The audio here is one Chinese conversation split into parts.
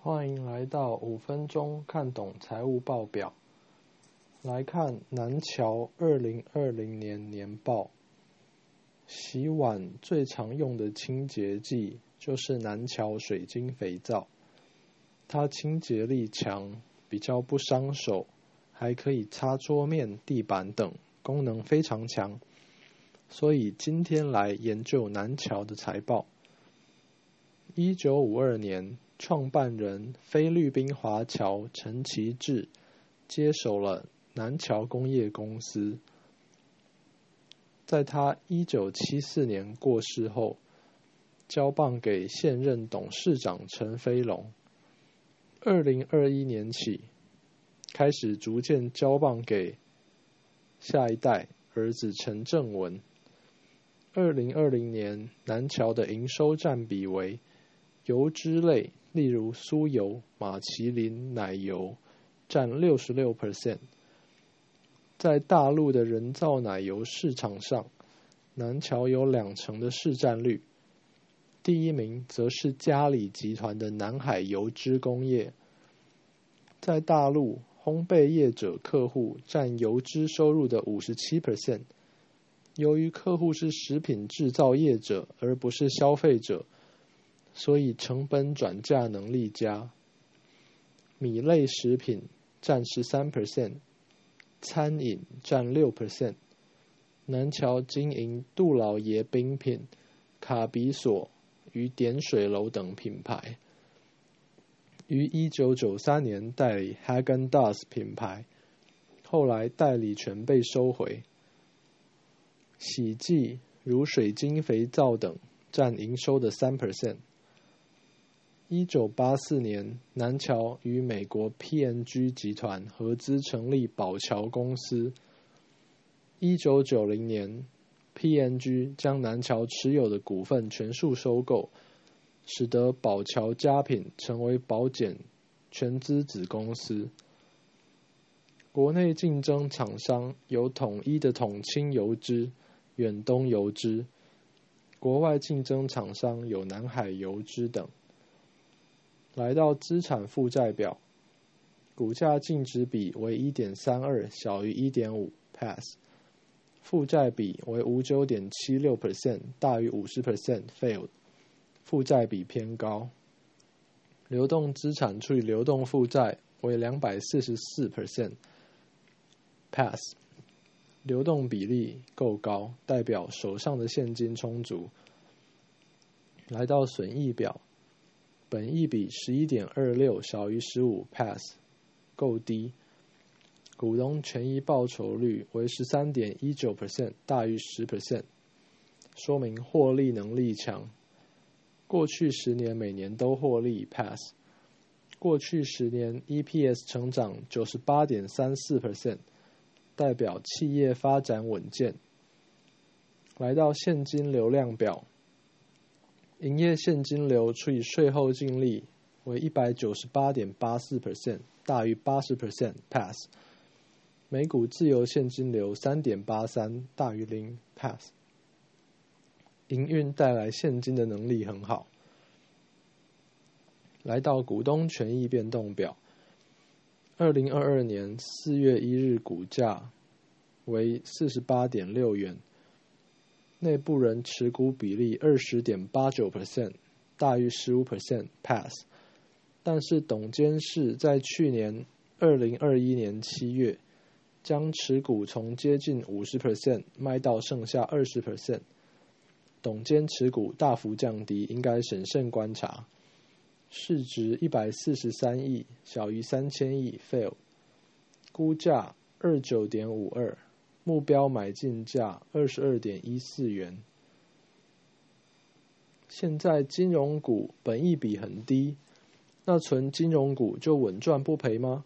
欢迎来到五分钟看懂财务报表。来看南桥二零二零年年报。洗碗最常用的清洁剂就是南桥水晶肥皂，它清洁力强，比较不伤手，还可以擦桌面、地板等，功能非常强。所以今天来研究南桥的财报。一九五二年，创办人菲律宾华侨陈其志接手了南桥工业公司。在他一九七四年过世后，交棒给现任董事长陈飞龙。二零二一年起，开始逐渐交棒给下一代儿子陈正文。二零二零年，南桥的营收占比为油脂类，例如酥油、马其林奶油，占六十六 percent。在大陆的人造奶油市场上，南桥有两成的市占率，第一名则是嘉里集团的南海油脂工业。在大陆，烘焙业者客户占油脂收入的五十七 percent。由于客户是食品制造业者而不是消费者，所以成本转嫁能力佳。米类食品占十三 percent。餐饮占六 percent，南桥经营杜老爷冰品、卡比索与点水楼等品牌，于一九九三年代理 Hagen Dazs 品牌，后来代理权被收回。洗剂如水晶肥皂等占营收的三 percent。一九八四年，南桥与美国 PNG 集团合资成立宝桥公司。一九九零年，PNG 将南桥持有的股份全数收购，使得宝桥家品成为保险全资子公司。国内竞争厂商有统一的统清油脂、远东油脂；国外竞争厂商有南海油脂等。来到资产负债表，股价净值比为一点三二，小于一点五，pass；负债比为五九点七六 percent，大于五十 percent，failed；负债比偏高。流动资产除以流动负债为两百四十四 percent，pass；流动比例够高，代表手上的现金充足。来到损益表。本益比十一点二六，小于十五，pass，够低。股东权益报酬率为十三点一九 percent，大于十 percent，说明获利能力强。过去十年每年都获利，pass。过去十年 EPS 成长九十八点三四 percent，代表企业发展稳健。来到现金流量表。营业现金流除以税后净利为一百九十八点八四 percent，大于八十 percent，pass。每股自由现金流三点八三，大于零，pass。营运带来现金的能力很好。来到股东权益变动表，二零二二年四月一日股价为四十八点六元。内部人持股比例二十点八九 percent，大于十五 percent，pass。但是董监事在去年二零二一年七月，将持股从接近五十 percent 卖到剩下二十 percent，董监持股大幅降低，应该审慎观察。市值一百四十三亿，小于三千亿，fail。估价二九点五二。目标买进价二十二点一四元。现在金融股本益比很低，那存金融股就稳赚不赔吗？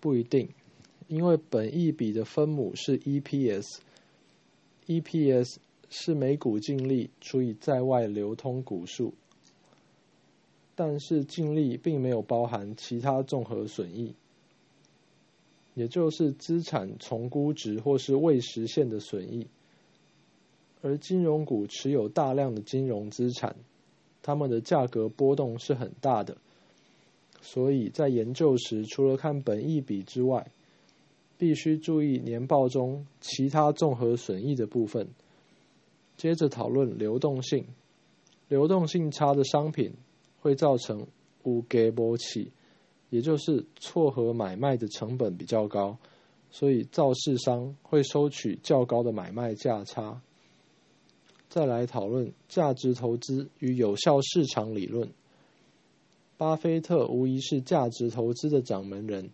不一定，因为本益比的分母是 EPS，EPS 是每股净利除以在外流通股数，但是净利并没有包含其他综合损益。也就是资产重估值或是未实现的损益，而金融股持有大量的金融资产，它们的价格波动是很大的。所以在研究时，除了看本益比之外，必须注意年报中其他综合损益的部分。接着讨论流动性，流动性差的商品会造成无给波起，也就是撮合买卖的成本比较高，所以造市商会收取较高的买卖价差。再来讨论价值投资与有效市场理论。巴菲特无疑是价值投资的掌门人，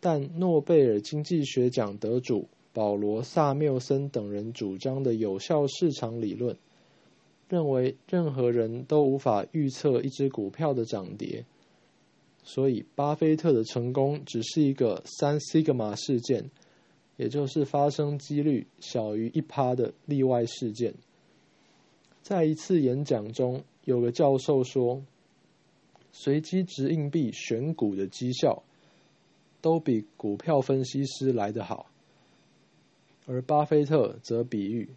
但诺贝尔经济学奖得主保罗·萨缪森等人主张的有效市场理论，认为任何人都无法预测一只股票的涨跌，所以巴菲特的成功只是一个三西格玛事件，也就是发生几率小于一趴的例外事件。在一次演讲中，有个教授说。随机值硬币选股的绩效都比股票分析师来得好，而巴菲特则比喻：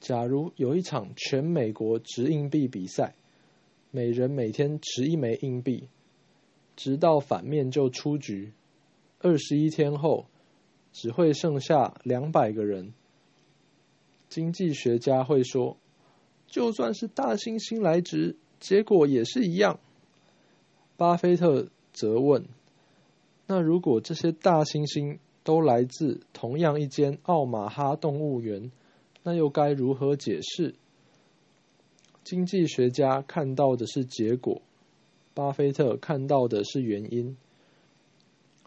假如有一场全美国值硬币比赛，每人每天持一枚硬币，直到反面就出局，二十一天后只会剩下两百个人。经济学家会说，就算是大猩猩来值，结果也是一样。巴菲特则问：“那如果这些大猩猩都来自同样一间奥马哈动物园，那又该如何解释？”经济学家看到的是结果，巴菲特看到的是原因。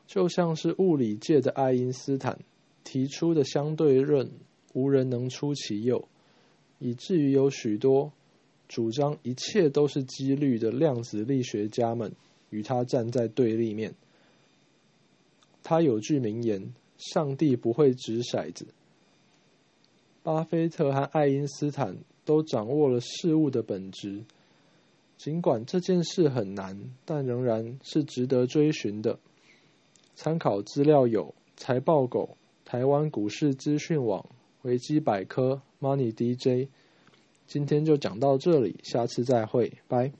就像是物理界的爱因斯坦提出的相对论，无人能出其右，以至于有许多。主张一切都是几率的量子力学家们与他站在对立面。他有句名言：“上帝不会掷骰子。”巴菲特和爱因斯坦都掌握了事物的本质，尽管这件事很难，但仍然是值得追寻的。参考资料有：财报狗、台湾股市资讯网、维基百科、Money DJ。今天就讲到这里，下次再会，拜。